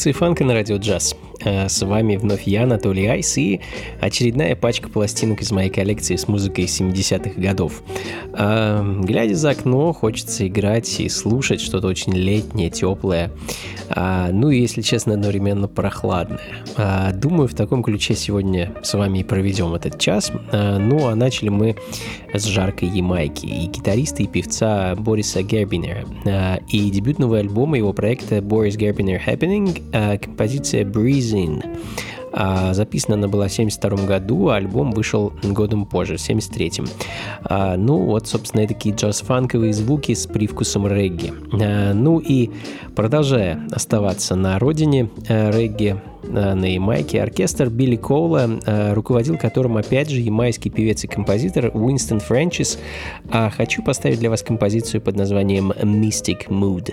Функции фанка на радио джаз. Э, с вами вновь я, Анатолий Айс, и очередная пачка пластинок из моей коллекции с музыкой 70-х годов. А, глядя за окно, хочется играть и слушать что-то очень летнее, теплое. А, ну и, если честно, одновременно прохладное. А, думаю, в таком ключе сегодня с вами и проведем этот час. Ну, а начали мы с жаркой Ямайки и гитариста и певца Бориса Гербинера. И дебютного альбома его проекта Boris Gerbiner Happening композиция Breeze. А, записана она была в 72 году, а альбом вышел годом позже, в 73-м. А, ну, вот, собственно, такие джаз-фанковые звуки с привкусом регги. А, ну и продолжая оставаться на родине а, регги, а, на Ямайке, оркестр Билли Коула, а, руководил которым, опять же, ямайский певец и композитор Уинстон Фрэнчис. А хочу поставить для вас композицию под названием Mystic Mood.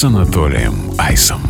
С Анатолием Айсом.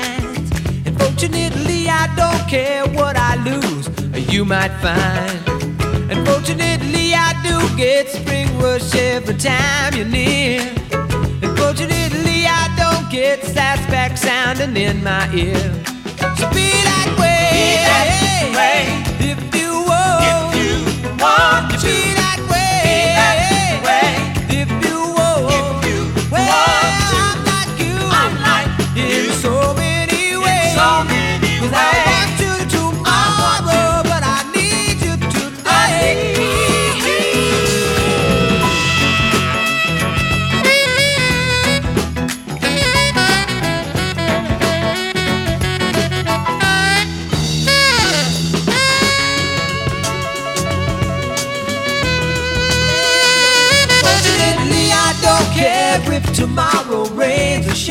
Unfortunately, I don't care what I lose, you might find. Unfortunately, I do get spring rush every time you're near. Unfortunately, I don't get satisfaction sounding in my ear. So be that way, be that way. if you want, if you want to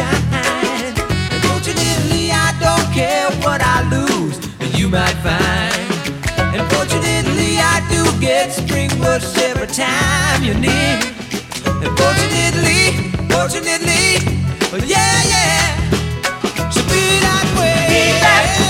shine. Unfortunately, I don't care what I lose, you might find. Unfortunately, I do get spring rush every time you're near. Unfortunately, fortunately, yeah, yeah. So be that way. Be that way.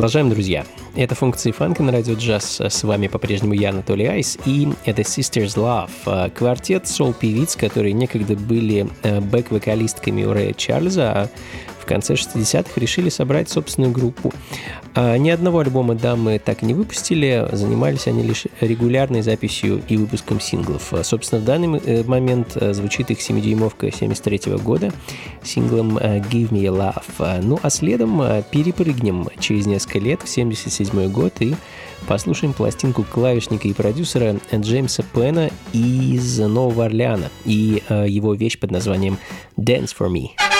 Продолжаем, друзья. Это функции фанка на радио джаз. С вами по-прежнему я, Анатолий Айс, и это Sisters Love. А, квартет сол-певиц, которые некогда были э, бэк-вокалистками у Рэя Чарльза, а в конце 60-х решили собрать собственную группу. А, ни одного альбома дамы так и не выпустили, занимались они лишь регулярной записью и выпуском синглов. А, собственно, в данный э, момент э, звучит их 7-дюймовка 73 года синглом э, «Give Me Love». Ну а следом перепрыгнем через несколько лет в 77 год и послушаем пластинку клавишника и продюсера Джеймса Пена из Нового Орлеана и его вещь под названием «Dance for Me».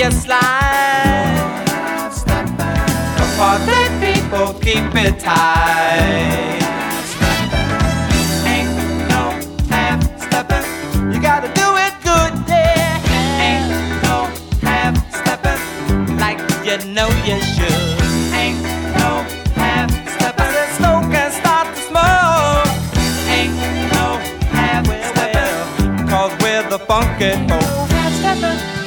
Me see you slide. Party people, keep it tight. Ain't no half stepping. You gotta do it good, yeah. Ain't no half stepping like you know you should. Ain't no half stepping. The smoke can start to smoke. Ain't no half stepping. Cause we're the funky folk.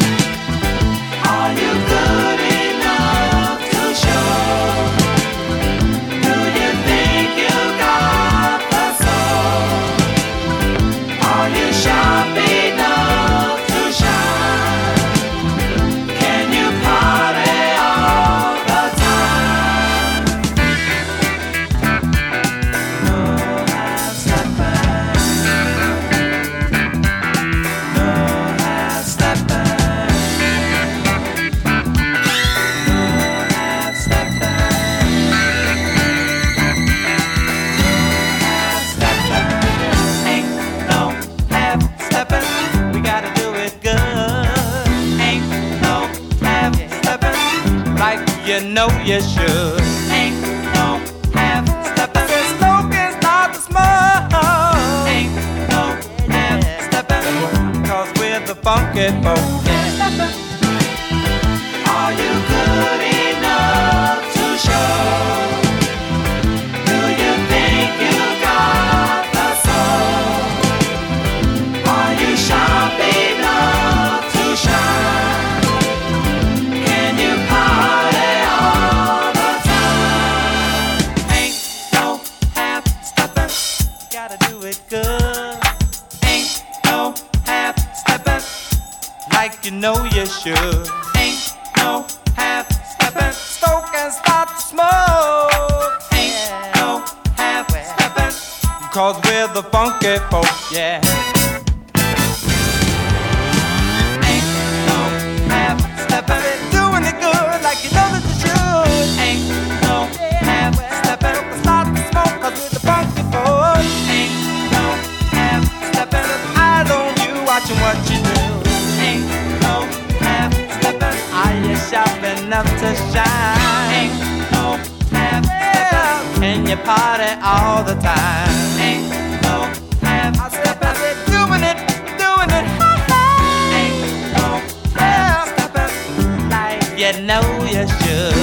Gotta do it good. Ain't no half stepping. Like you know you should. Ain't no half stepping. Stoke and start to smoke. Ain't no half stepping. Cause we're the funky folk, yeah. Ain't no half stepping. Doing it good like you know that you should. Ain't no half stepping. Start to smoke cause watching what you do. Ain't no half stepping. Are you sharp enough to shine? Ain't no half stepping. Can you party all the time? Ain't no half stepping. Doing it, doing it. Ain't no half stepping. Like you know you should.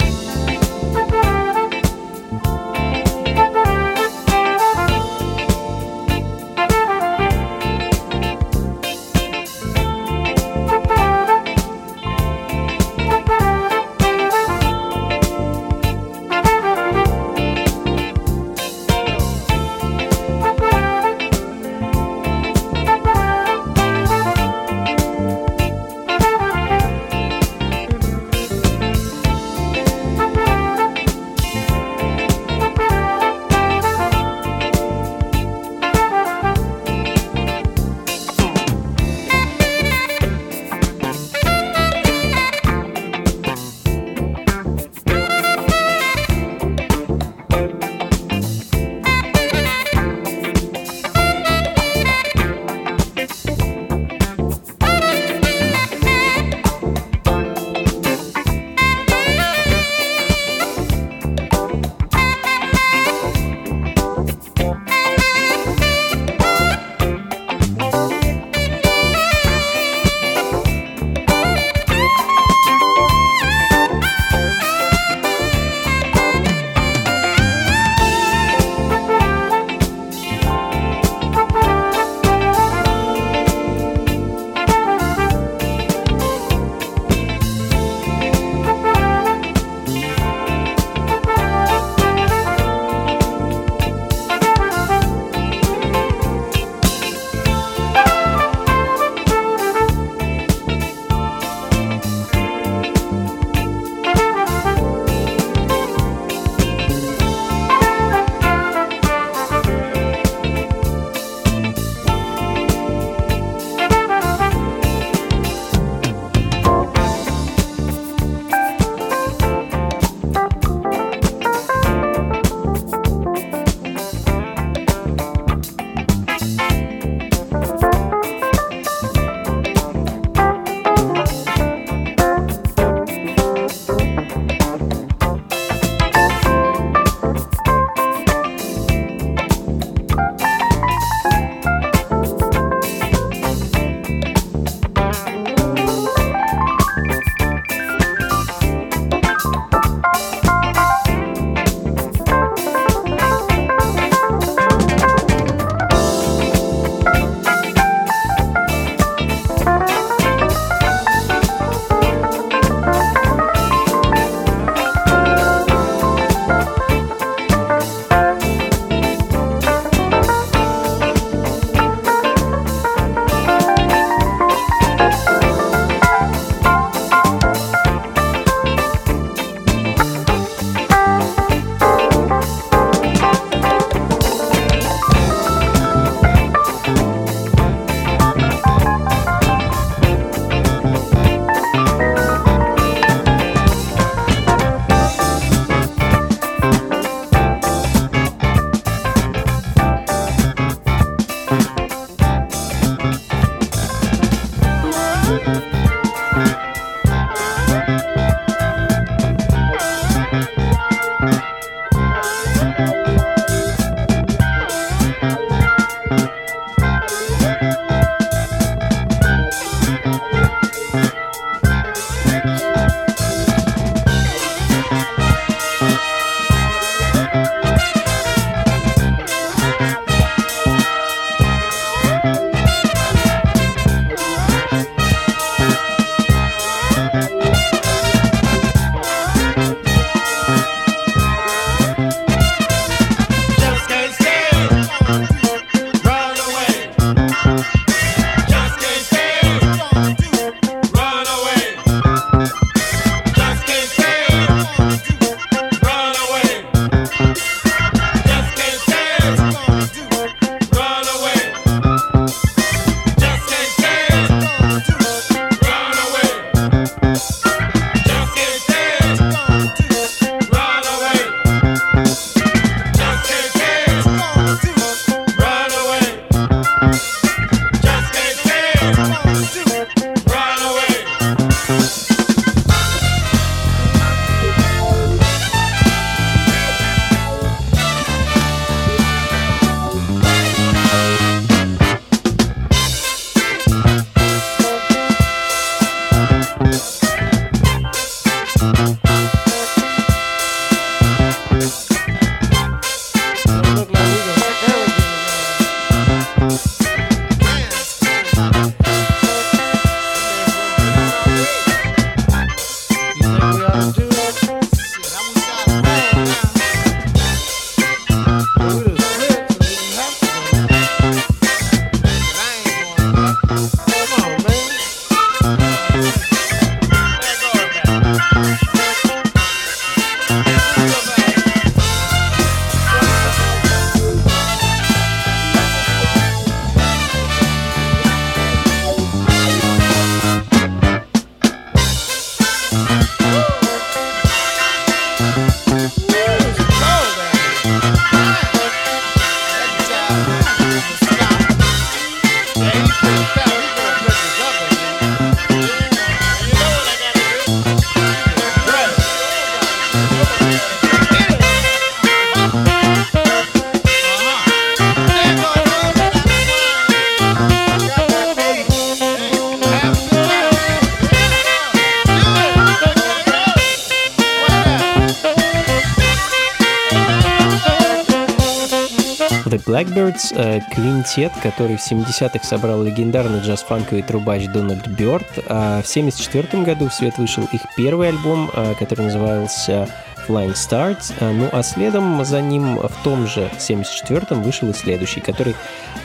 Blackbirds э, — квинтет, который в 70-х собрал легендарный джаз-фанковый трубач Дональд Бёрд, а в 74 году в свет вышел их первый альбом, э, который назывался Flying Stars, э, ну а следом за ним в том же 74-м вышел и следующий, который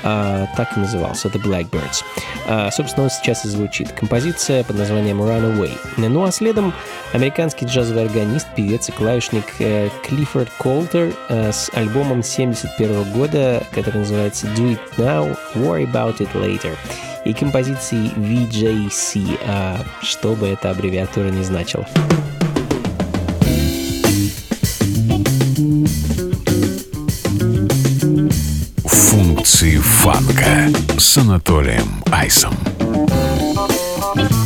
э, так и назывался, The Blackbirds. А, собственно, он сейчас и звучит. Композиция под названием Runaway. Ну а следом американский джазовый органист, певец и клавишник э, Клиффорд Колтер э, с альбомом 71 года, который называется Do It Now, Worry About It Later и композицией VJC, а, что бы эта аббревиатура не значила. Функции фанка с Анатолием Айсом. Thank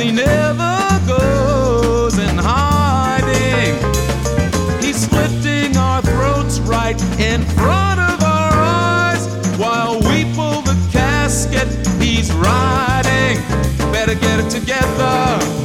he never goes in hiding. He's slitting our throats right in front of our eyes while we pull the casket he's riding. Better get it together.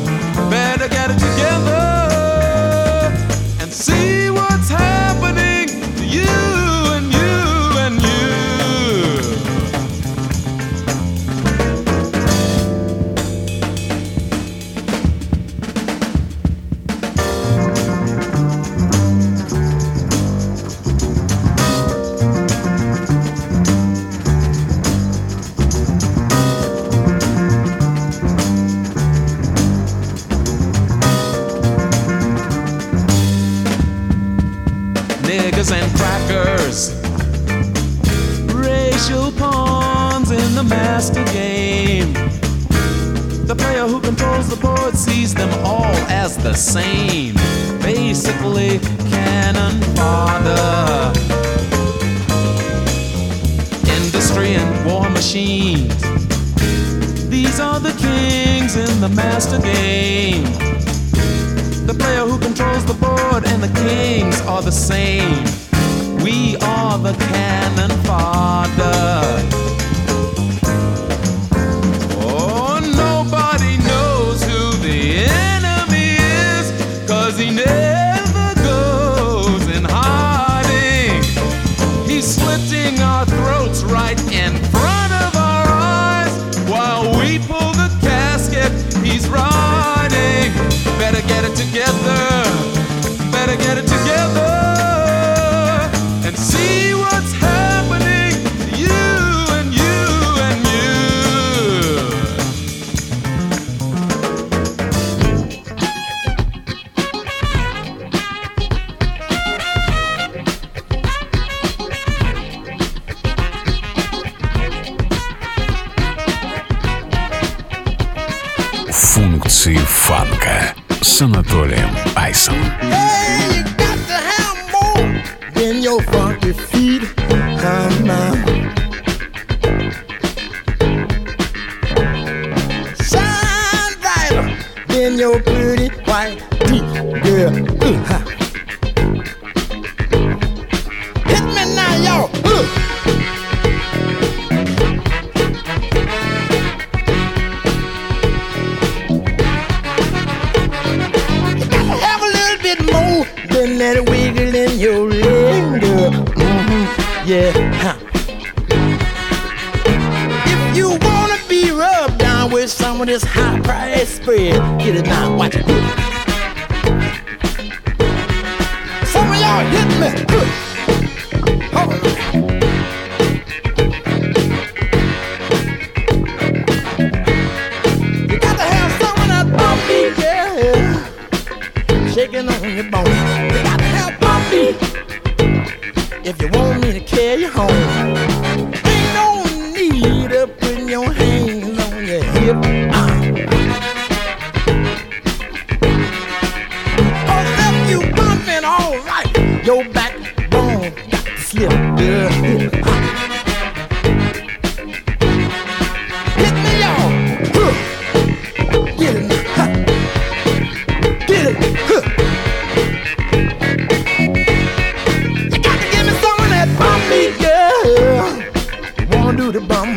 с Анатолием.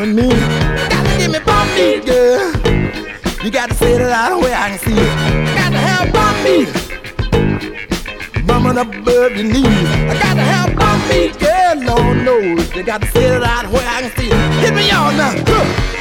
with me. Gotta give me bum meat, girl. You gotta say it out of way I can see it. Gotta have bum meat. Bumming above your knees. I gotta have bum meat, girl. Lord knows. You gotta say it out of way I can see it. Hit me on now. Look.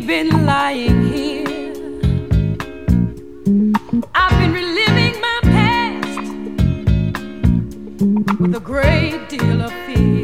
We've been lying here. I've been reliving my past with a great deal of fear.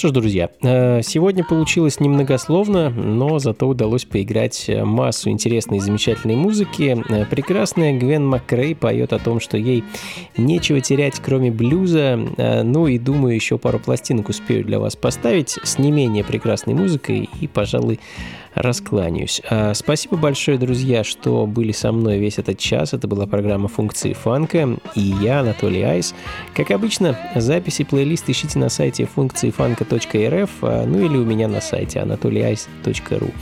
Что ж, друзья, э, сегодня получилось немногословно, но зато удалось поиграть э, массу интересной и замечательной музыки. Э, Прекрасная Гвен Макрей поет о том, что ей нечего терять, кроме блюза. Ну и думаю, еще пару пластинок успею для вас поставить с не менее прекрасной музыкой и, пожалуй, раскланяюсь. А, Спасибо большое, друзья, что были со мной весь этот час. Это была программа «Функции фанка» и я, Анатолий Айс. Как обычно, записи плейлист ищите на сайте функции фанка.рф, а, ну или у меня на сайте anatolyice.ru.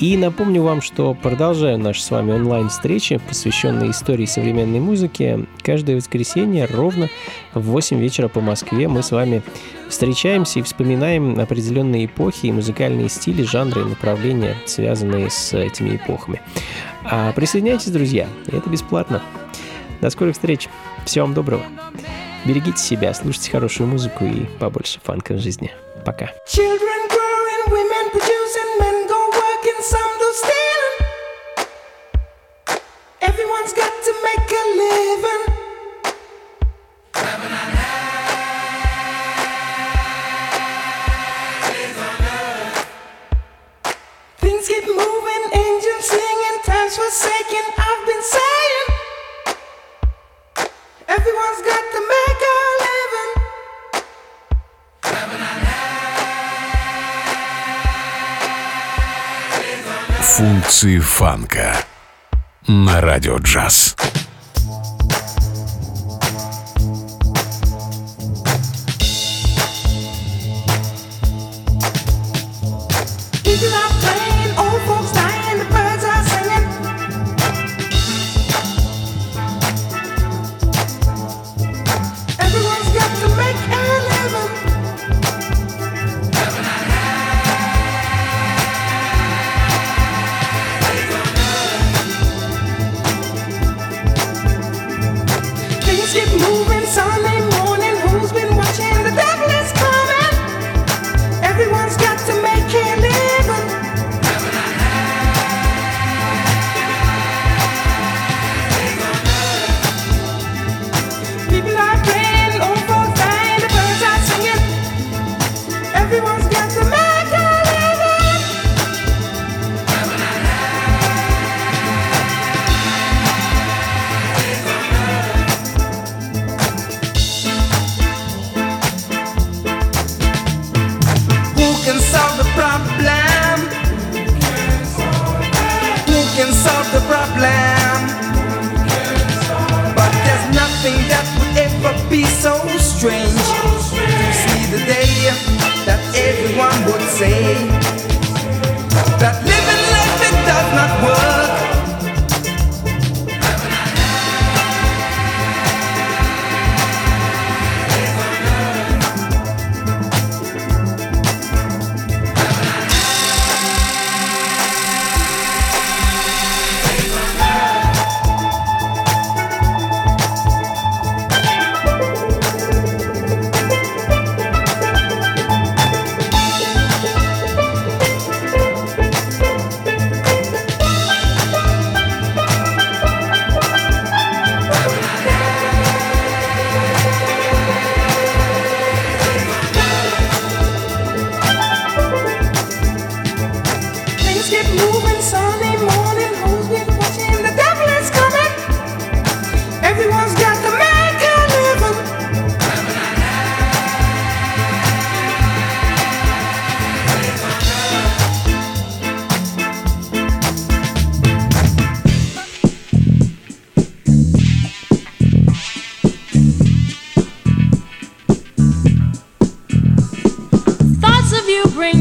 И напомню вам, что продолжаю наши с вами онлайн-встречи, посвященные истории современной музыки. Каждое воскресенье ровно в 8 вечера по Москве мы с вами встречаемся и вспоминаем определенные эпохи и музыкальные стили, жанры и направления, связанные с этими эпохами. А присоединяйтесь, друзья, это бесплатно. До скорых встреч. Всего вам доброго. Берегите себя, слушайте хорошую музыку и побольше фанка в жизни. Пока. Everyone's got to make a living. moving, angels singing, times forsaken. I've been saying, everyone's got to make a living. Функции фанка на радио джаз.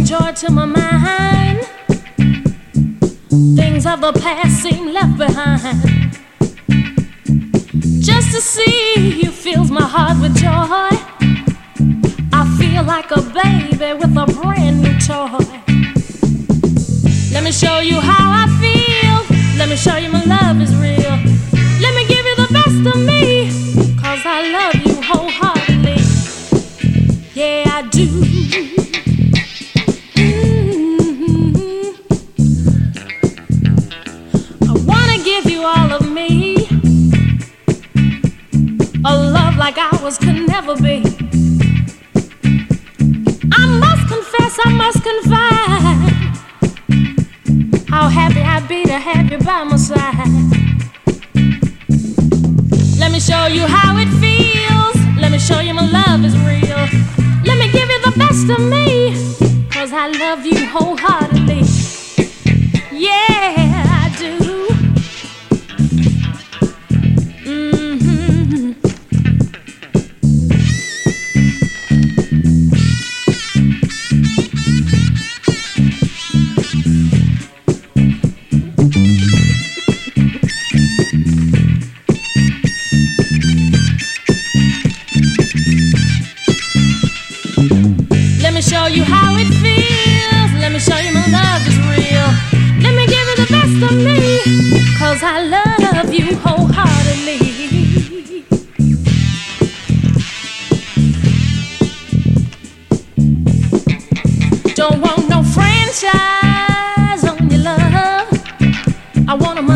Joy to my mind. Things of the past seem left behind. Just to see you fills my heart with joy. I feel like a baby with a brand new toy. Let me show you how I feel. Let me show you my love is real. Never be. I must confess, I must confide. How happy I'd be to have you by my side. Let me show you how it feels. Let me show you my love is real. Let me give you the best of me. Cause I love you wholeheartedly.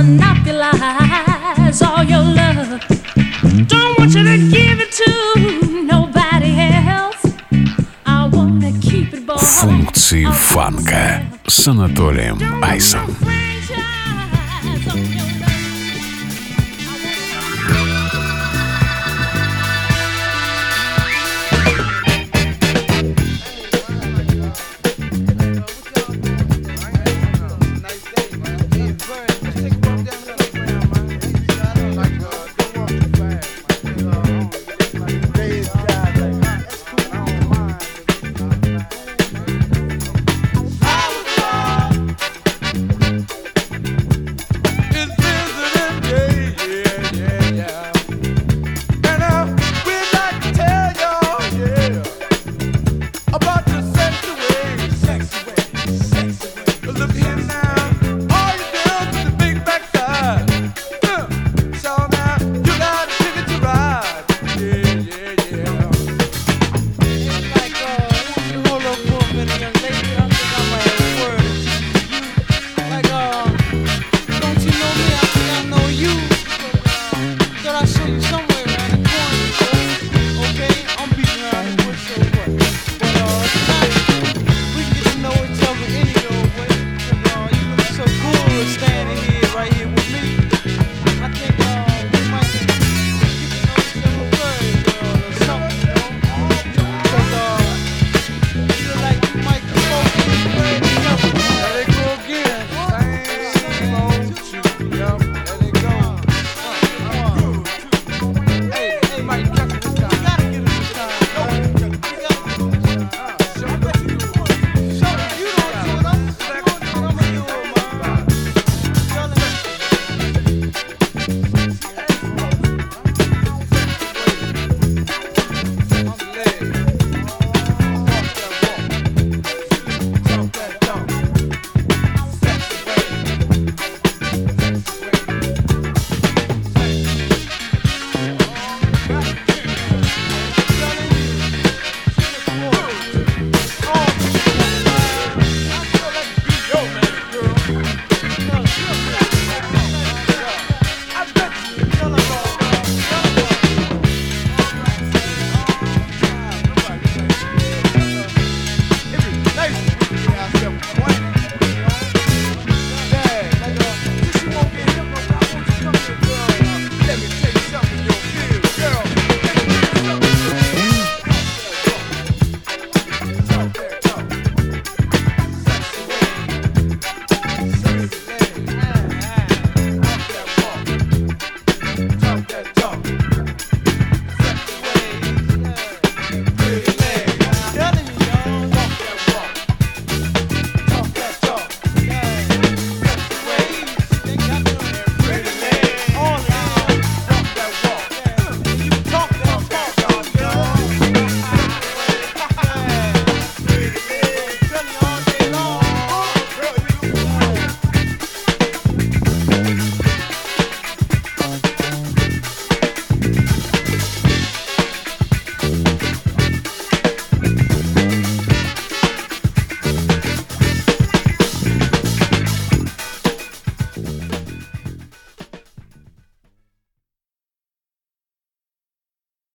monopolize all your love. Don't want you to give it to nobody else. I wanna keep it boy. Функции фанка с Анатолием Айсом. Friends